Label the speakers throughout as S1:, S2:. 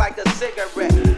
S1: like a cigarette.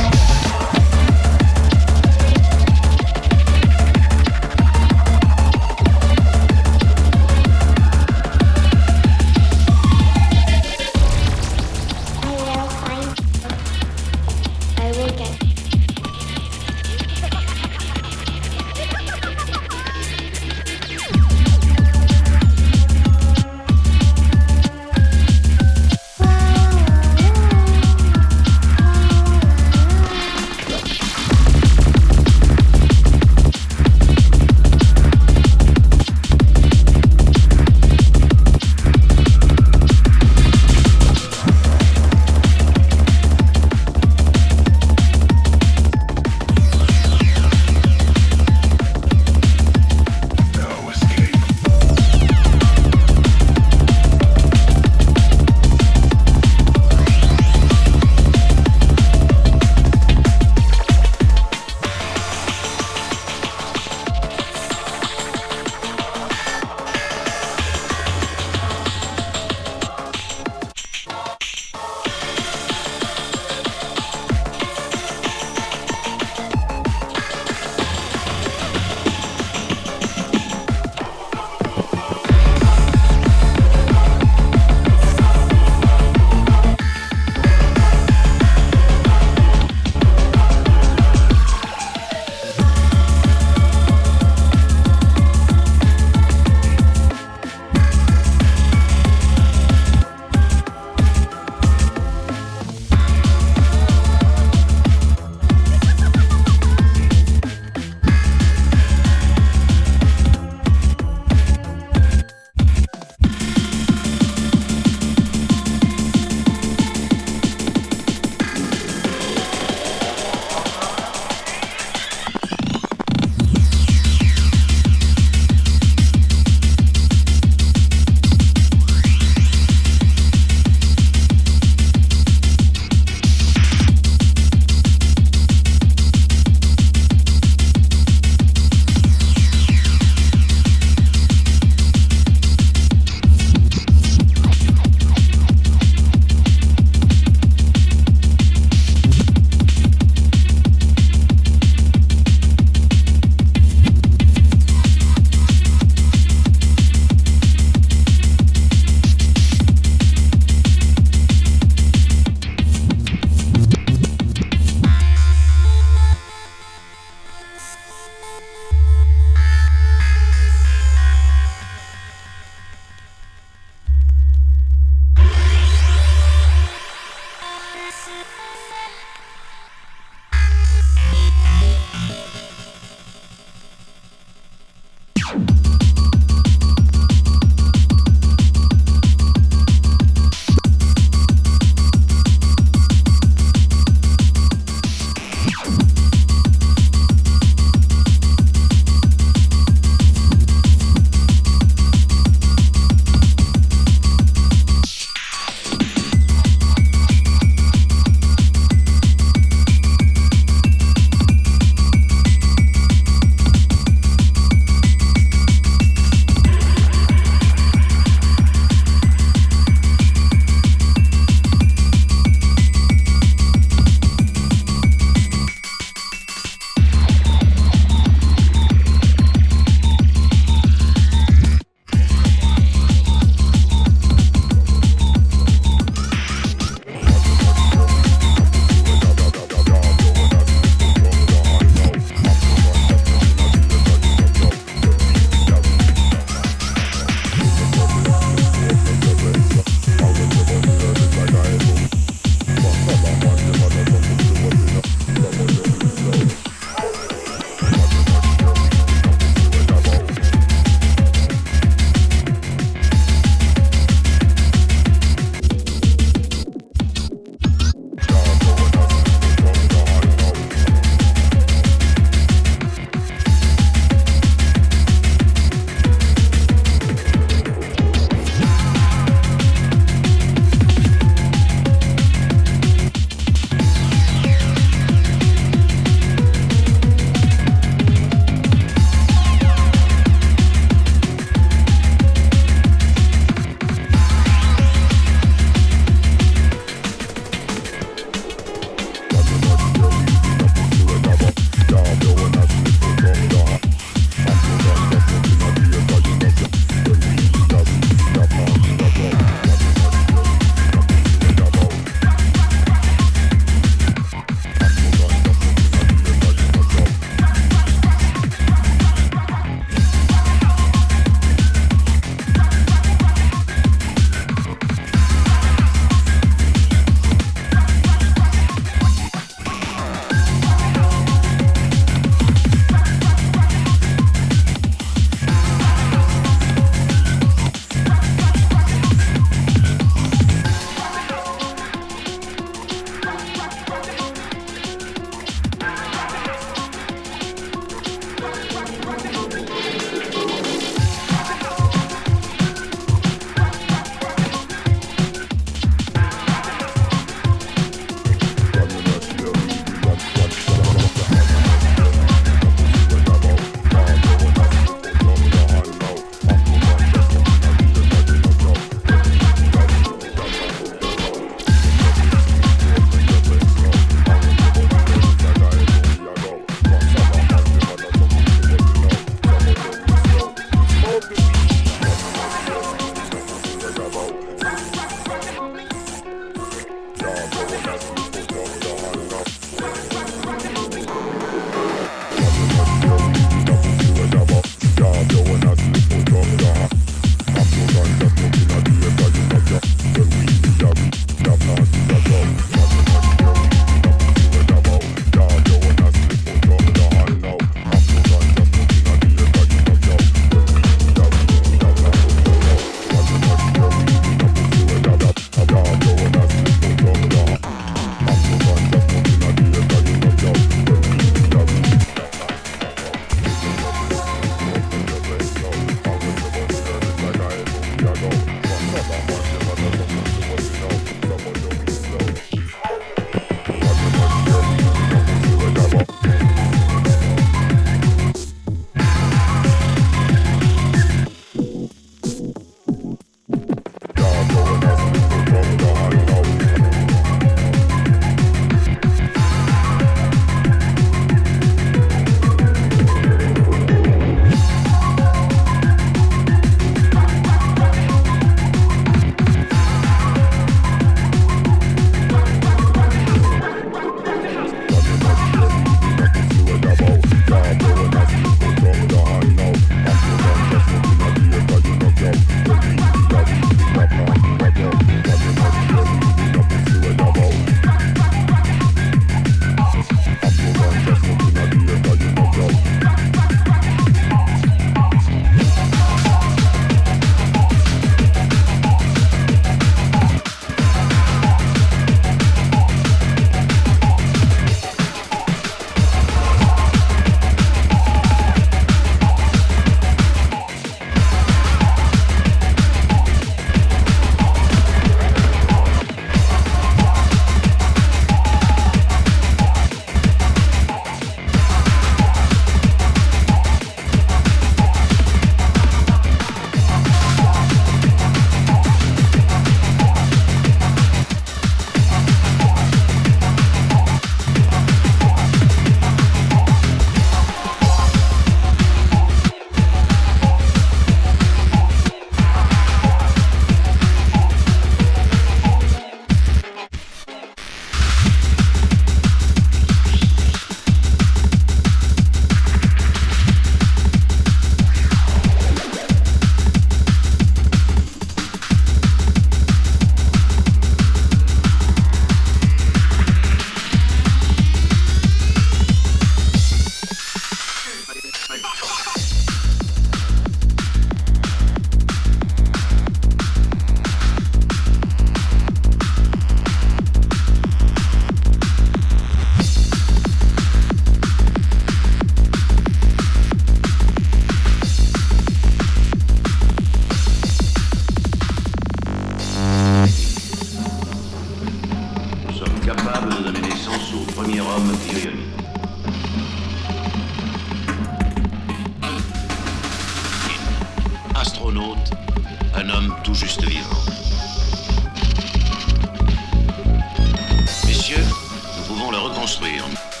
S2: Pouvons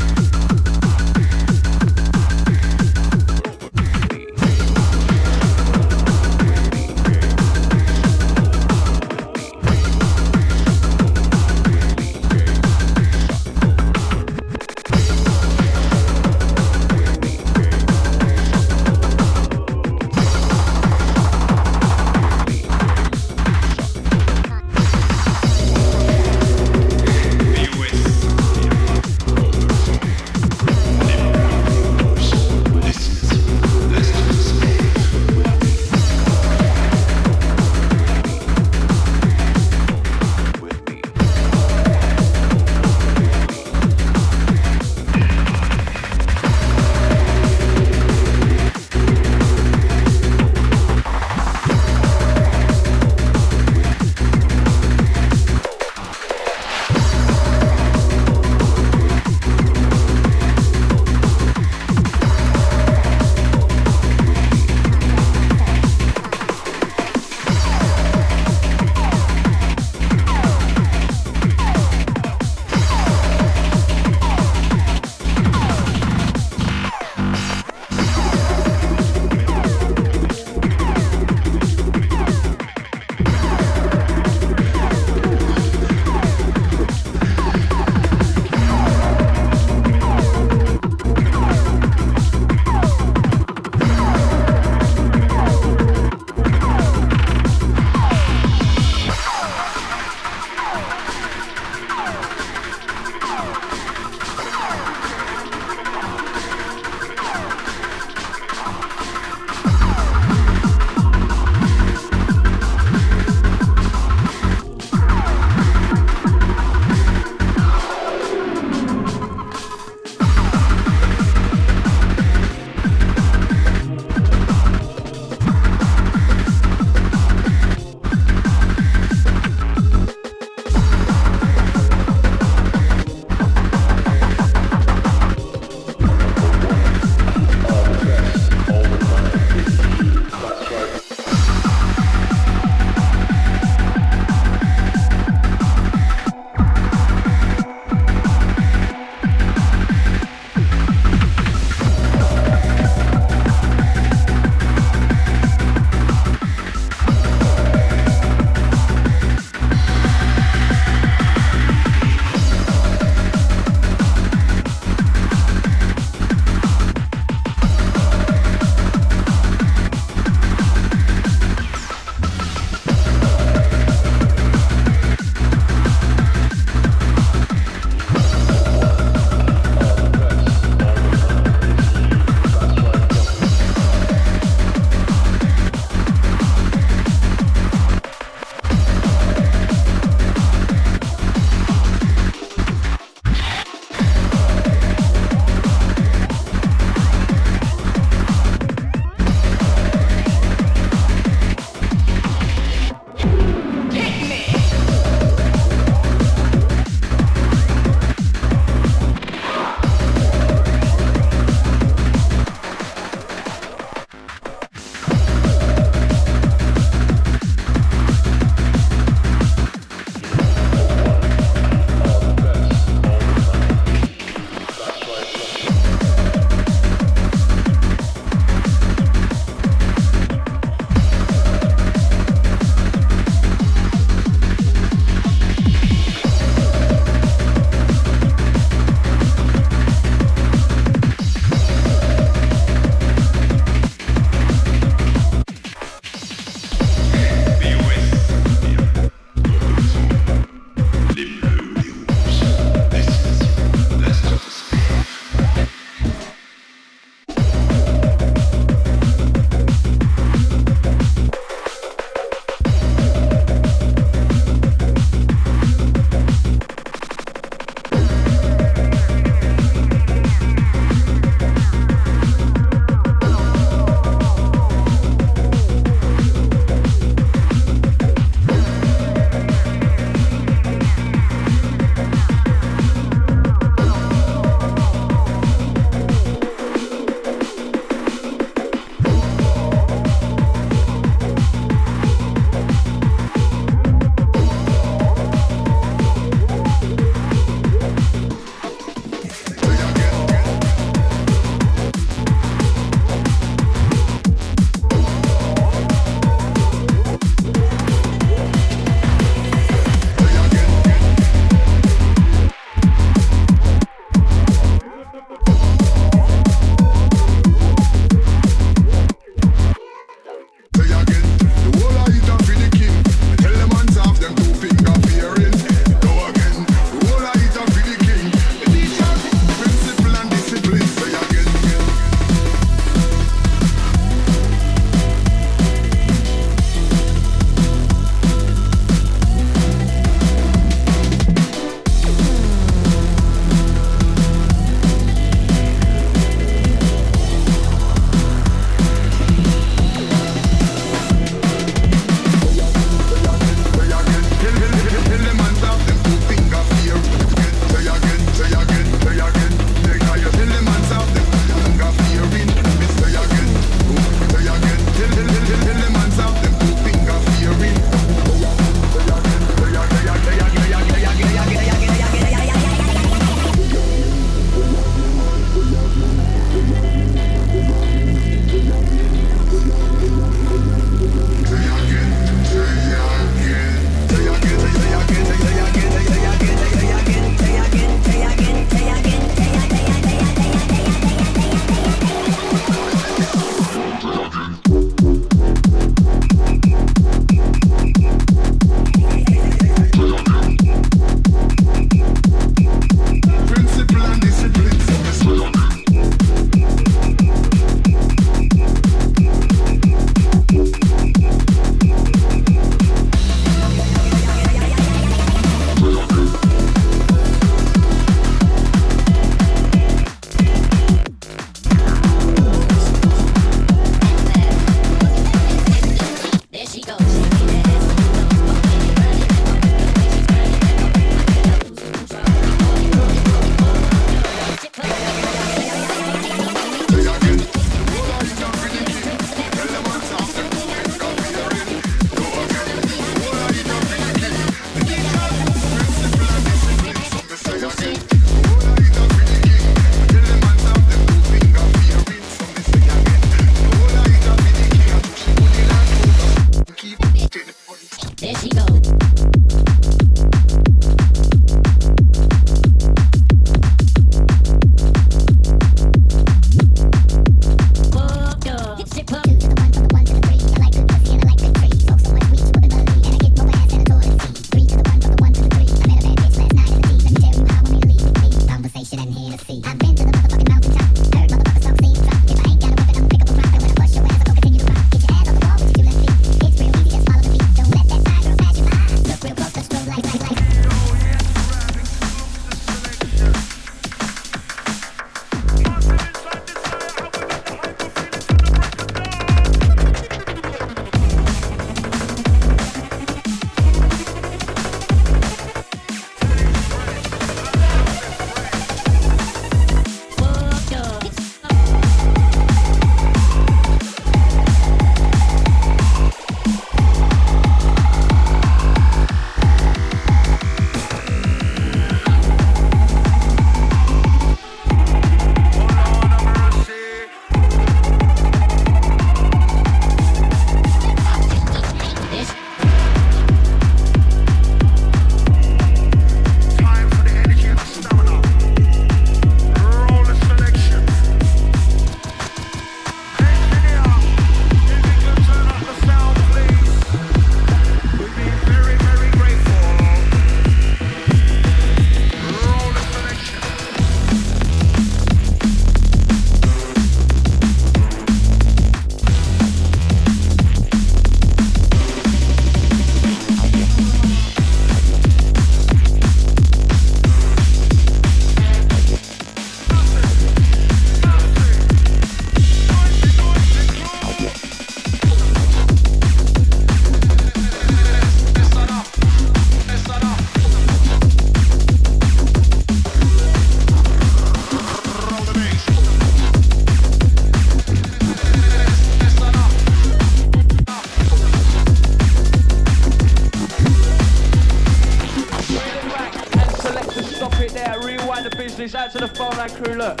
S3: it there, rewind the business, out to the phone line crew, look.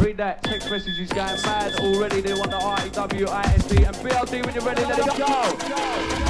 S3: Read that, text message is going mad already, they want the R-E-W-I-S-D and BLD when you're ready, let it go. go, go, go.